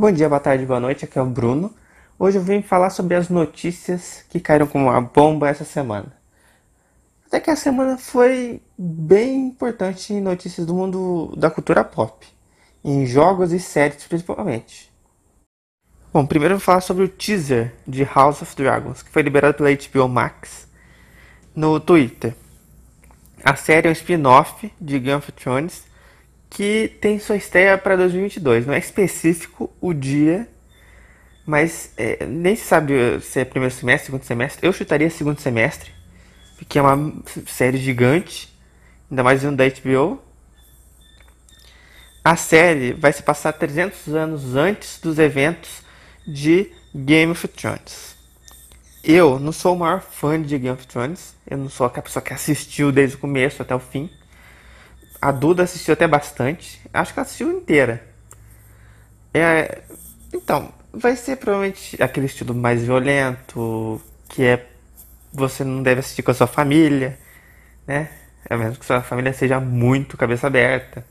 Bom dia, boa tarde, boa noite, aqui é o Bruno. Hoje eu vim falar sobre as notícias que caíram como uma bomba essa semana. Até que a semana foi bem importante em notícias do mundo da cultura pop, em jogos e séries principalmente. Bom, primeiro eu vou falar sobre o teaser de House of Dragons, que foi liberado pela HBO Max no Twitter. A série é um spin-off de Game of Thrones que tem sua estreia para 2022. Não é específico o dia, mas é, nem se sabe se é primeiro semestre, segundo semestre. Eu chutaria segundo semestre, porque é uma série gigante, ainda mais vindo da HBO. A série vai se passar 300 anos antes dos eventos de Game of Thrones. Eu não sou o maior fã de Game of Thrones, eu não sou aquela pessoa que assistiu desde o começo até o fim. A Duda assistiu até bastante. Acho que ela assistiu inteira. É, então, vai ser provavelmente aquele estilo mais violento, que é você não deve assistir com a sua família, né? É mesmo que sua família seja muito cabeça aberta.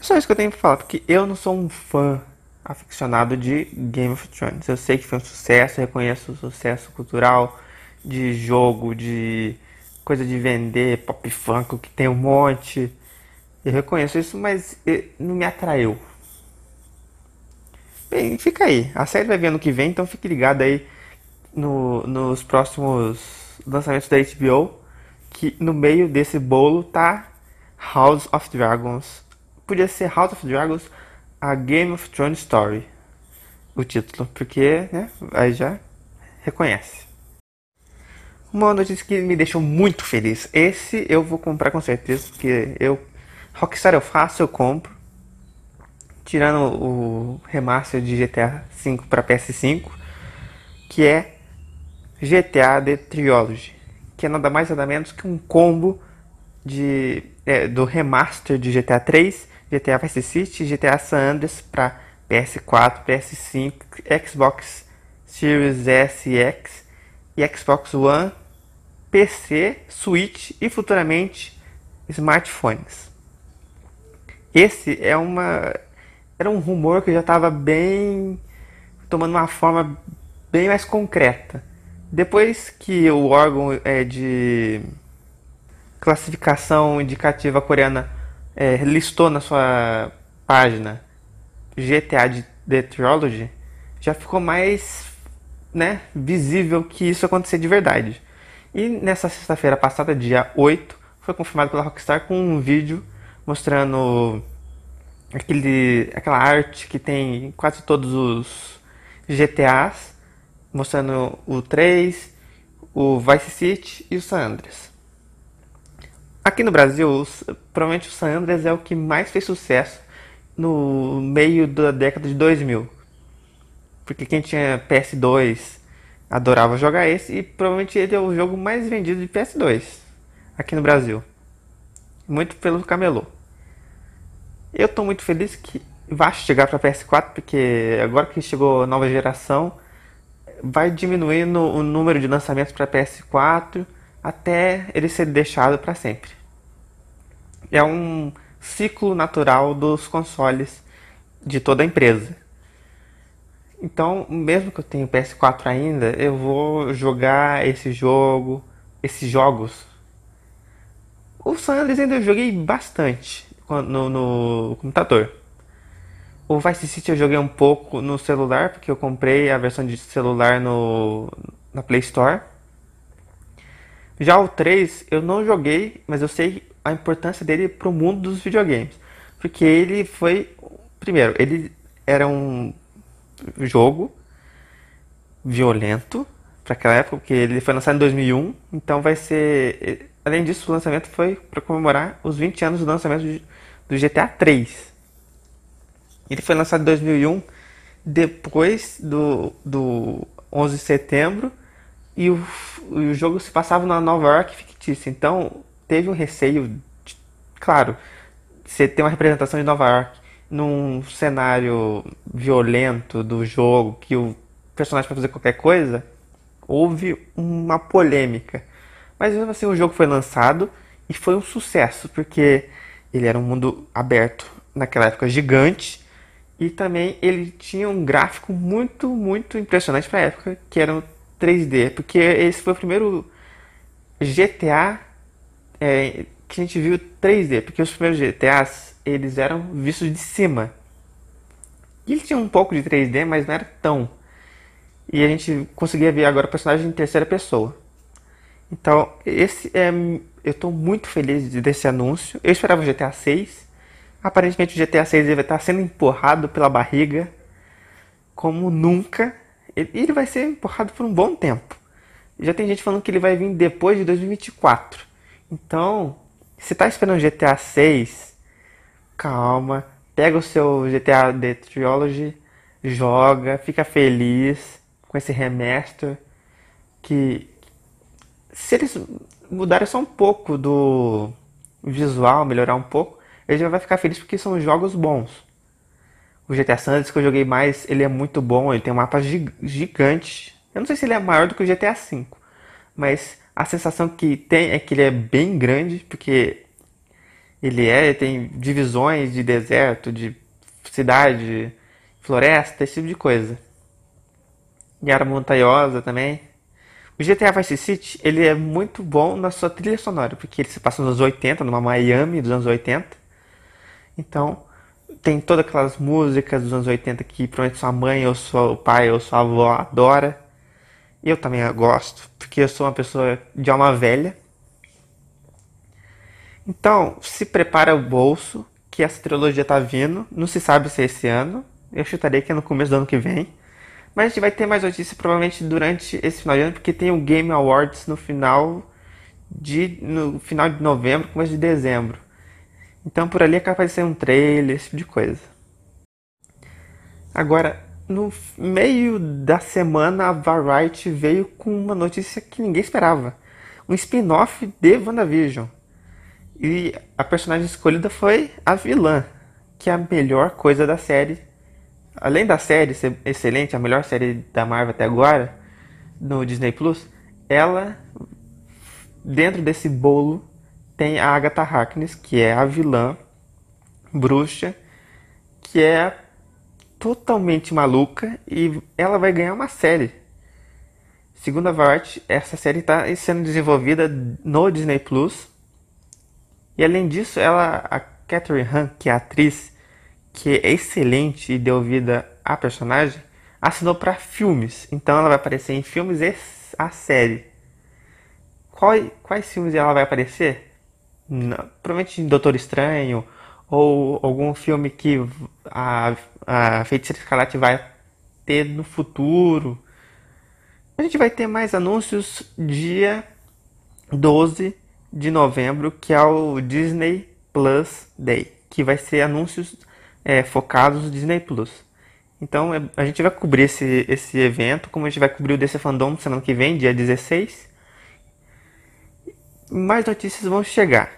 É só isso que eu tenho pra falar, porque eu não sou um fã aficionado de Game of Thrones. Eu sei que foi um sucesso, reconheço o sucesso cultural de jogo, de coisa de vender pop funk, que tem um monte. Eu reconheço isso, mas não me atraiu. Bem, fica aí. A série vai vir ano que vem, então fique ligado aí no, nos próximos lançamentos da HBO. Que no meio desse bolo tá House of Dragons. Podia ser House of Dragons, a Game of Thrones Story. O título, porque né, aí já reconhece. Uma notícia que me deixou muito feliz. Esse eu vou comprar com certeza, porque eu Rockstar eu faço, eu compro. Tirando o remaster de GTA V para PS5, que é GTA The Trilogy, que é nada mais nada menos que um combo de é, do remaster de GTA 3, GTA Vice City, GTA San Andreas para PS4, PS5, Xbox Series S e X e Xbox One, PC, Switch e futuramente smartphones. Esse é uma era um rumor que já estava bem tomando uma forma bem mais concreta. Depois que o órgão é, de classificação indicativa coreana é, listou na sua página GTA de The Trilogy, já ficou mais né, visível que isso acontecer de verdade. E nessa sexta-feira passada, dia 8, foi confirmado pela Rockstar com um vídeo mostrando aquele, aquela arte que tem em quase todos os GTAs, mostrando o 3, o Vice City e o San Andreas. Aqui no Brasil, provavelmente o San Andreas é o que mais fez sucesso no meio da década de 2000. Porque quem tinha PS2 adorava jogar esse e provavelmente ele é o jogo mais vendido de PS2 aqui no Brasil. Muito pelo camelô. Eu estou muito feliz que vai chegar para PS4 porque agora que chegou a nova geração vai diminuindo o número de lançamentos para PS4 até ele ser deixado para sempre. É um ciclo natural dos consoles de toda a empresa. Então, mesmo que eu tenha PS4 ainda, eu vou jogar esse jogo, esses jogos. O San Andreas ainda eu joguei bastante no, no computador. O Vice City eu joguei um pouco no celular, porque eu comprei a versão de celular no, na Play Store. Já o 3 eu não joguei, mas eu sei a importância dele para o mundo dos videogames. Porque ele foi. Primeiro, ele era um jogo violento para aquela época, porque ele foi lançado em 2001, então vai ser. Além disso, o lançamento foi para comemorar os 20 anos do lançamento do GTA 3. Ele foi lançado em 2001, depois do, do 11 de setembro, e o, o jogo se passava na Nova York fictícia. Então, teve um receio, de, claro, você tem uma representação de Nova York num cenário violento do jogo, que o personagem pode fazer qualquer coisa, houve uma polêmica. Mas mesmo assim o jogo foi lançado e foi um sucesso, porque ele era um mundo aberto naquela época gigante E também ele tinha um gráfico muito, muito impressionante para a época, que era no 3D, porque esse foi o primeiro GTA é, que a gente viu 3D, porque os primeiros GTAs eles eram vistos de cima. E ele tinha um pouco de 3D, mas não era tão. E a gente conseguia ver agora o personagem em terceira pessoa. Então, esse é, eu estou muito feliz desse anúncio. Eu esperava o GTA 6. Aparentemente o GTA 6 vai estar sendo empurrado pela barriga como nunca. Ele vai ser empurrado por um bom tempo. Já tem gente falando que ele vai vir depois de 2024. Então, se está esperando GTA 6, calma, pega o seu GTA The Trilogy, joga, fica feliz com esse remaster que se eles mudarem só um pouco do visual, melhorar um pouco, ele já vai ficar feliz porque são jogos bons. O GTA San Andreas que eu joguei mais, ele é muito bom, ele tem um mapa gigante. Eu não sei se ele é maior do que o GTA V, mas a sensação que tem é que ele é bem grande, porque ele é, tem divisões de deserto, de cidade, floresta, esse tipo de coisa. E área montanhosa também. O GTA Vice City, ele é muito bom na sua trilha sonora, porque ele se passa nos anos 80, numa Miami dos anos 80. Então, tem todas aquelas músicas dos anos 80 que provavelmente sua mãe, ou seu pai, ou sua avó adora. Eu também gosto, porque eu sou uma pessoa de alma velha. Então, se prepara o bolso, que essa trilogia tá vindo. Não se sabe se é esse ano. Eu chutarei que é no começo do ano que vem. Mas a gente vai ter mais notícias provavelmente durante esse final de ano, porque tem o Game Awards no final de no final de novembro, começo de dezembro. Então por ali é capaz de ser um trailer, esse tipo de coisa. Agora, no meio da semana, a Variety veio com uma notícia que ninguém esperava. Um spin-off de WandaVision. E a personagem escolhida foi a vilã, que é a melhor coisa da série. Além da série ser excelente, a melhor série da Marvel até agora, no Disney Plus, ela, dentro desse bolo, tem a Agatha Harkness, que é a vilã bruxa, que é totalmente maluca e ela vai ganhar uma série. Segundo a Variety, essa série está sendo desenvolvida no Disney Plus e além disso, ela, a Catherine Han, que é a atriz que é excelente e deu vida à personagem, assinou para filmes. Então ela vai aparecer em filmes e a série. Qual, quais filmes ela vai aparecer? Não, provavelmente Doutor Estranho ou algum filme que a, a Feiticeira Escarlate vai ter no futuro. A gente vai ter mais anúncios dia 12 de novembro, que é o Disney Plus Day, que vai ser anúncios é, focados no Disney Plus. Então é, a gente vai cobrir esse, esse evento, como a gente vai cobrir o DC Fandom semana que vem, dia 16. Mais notícias vão chegar.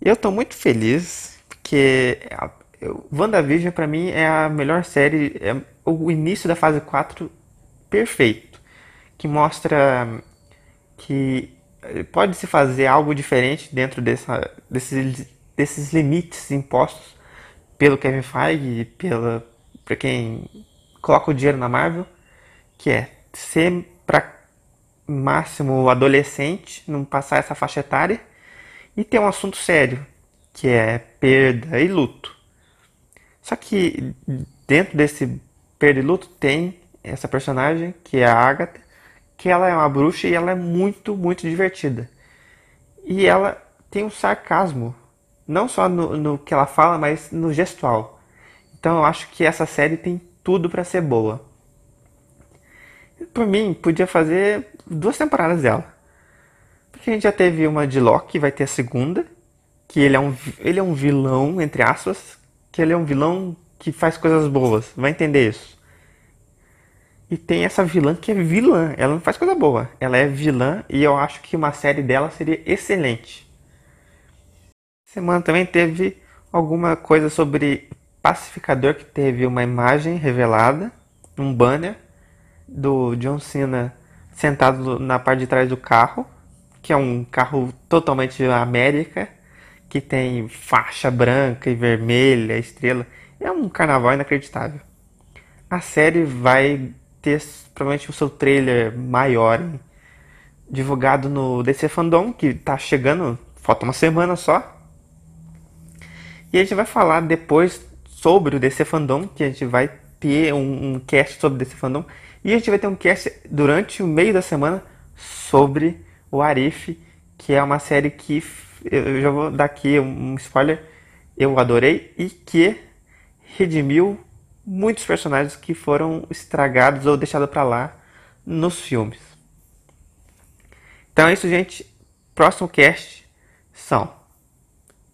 Eu estou muito feliz, porque a, eu, WandaVision para mim é a melhor série, é o início da fase 4 perfeito, que mostra que pode se fazer algo diferente dentro dessa, desses, desses limites impostos pelo Kevin Feige e pela para quem coloca o dinheiro na Marvel, que é ser para máximo adolescente, não passar essa faixa etária e ter um assunto sério, que é perda e luto. Só que dentro desse perda e luto tem essa personagem que é a Agatha, que ela é uma bruxa e ela é muito, muito divertida. E ela tem um sarcasmo, não só no, no que ela fala, mas no gestual. Então eu acho que essa série tem tudo para ser boa. Por mim, podia fazer duas temporadas dela. Porque a gente já teve uma de Loki, vai ter a segunda, que ele é um, ele é um vilão, entre aspas, que ele é um vilão que faz coisas boas. Vai entender isso. E tem essa vilã que é vilã, ela não faz coisa boa. Ela é vilã e eu acho que uma série dela seria excelente. Semana também teve alguma coisa sobre Pacificador que teve uma imagem revelada, um banner do John Cena sentado na parte de trás do carro, que é um carro totalmente América, que tem faixa branca e vermelha, estrela. É um carnaval inacreditável. A série vai ter provavelmente o seu trailer maior hein? divulgado no DC Fandom, que tá chegando, falta uma semana só. E a gente vai falar depois sobre o DC Fandom, que a gente vai ter um, um cast sobre o DC Fandom. E a gente vai ter um cast durante o meio da semana sobre o Arif, que é uma série que eu já vou dar aqui um spoiler, eu adorei e que redimiu muitos personagens que foram estragados ou deixados para lá nos filmes. Então é isso, gente. Próximo cast são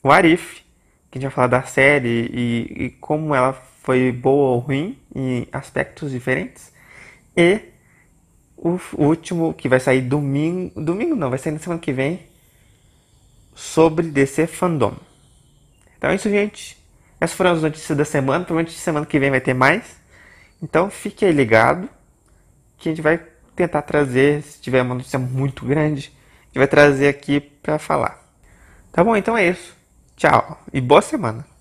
o Arif, que a gente vai falar da série e, e como ela foi boa ou ruim em aspectos diferentes. E o último, que vai sair domingo. Domingo não, vai sair na semana que vem. Sobre DC Fandom. Então é isso, gente. Essas foram as notícias da semana. Provavelmente semana que vem vai ter mais. Então fique aí ligado. Que a gente vai tentar trazer. Se tiver uma notícia muito grande, a gente vai trazer aqui para falar. Tá bom? Então é isso. Tchau e boa semana.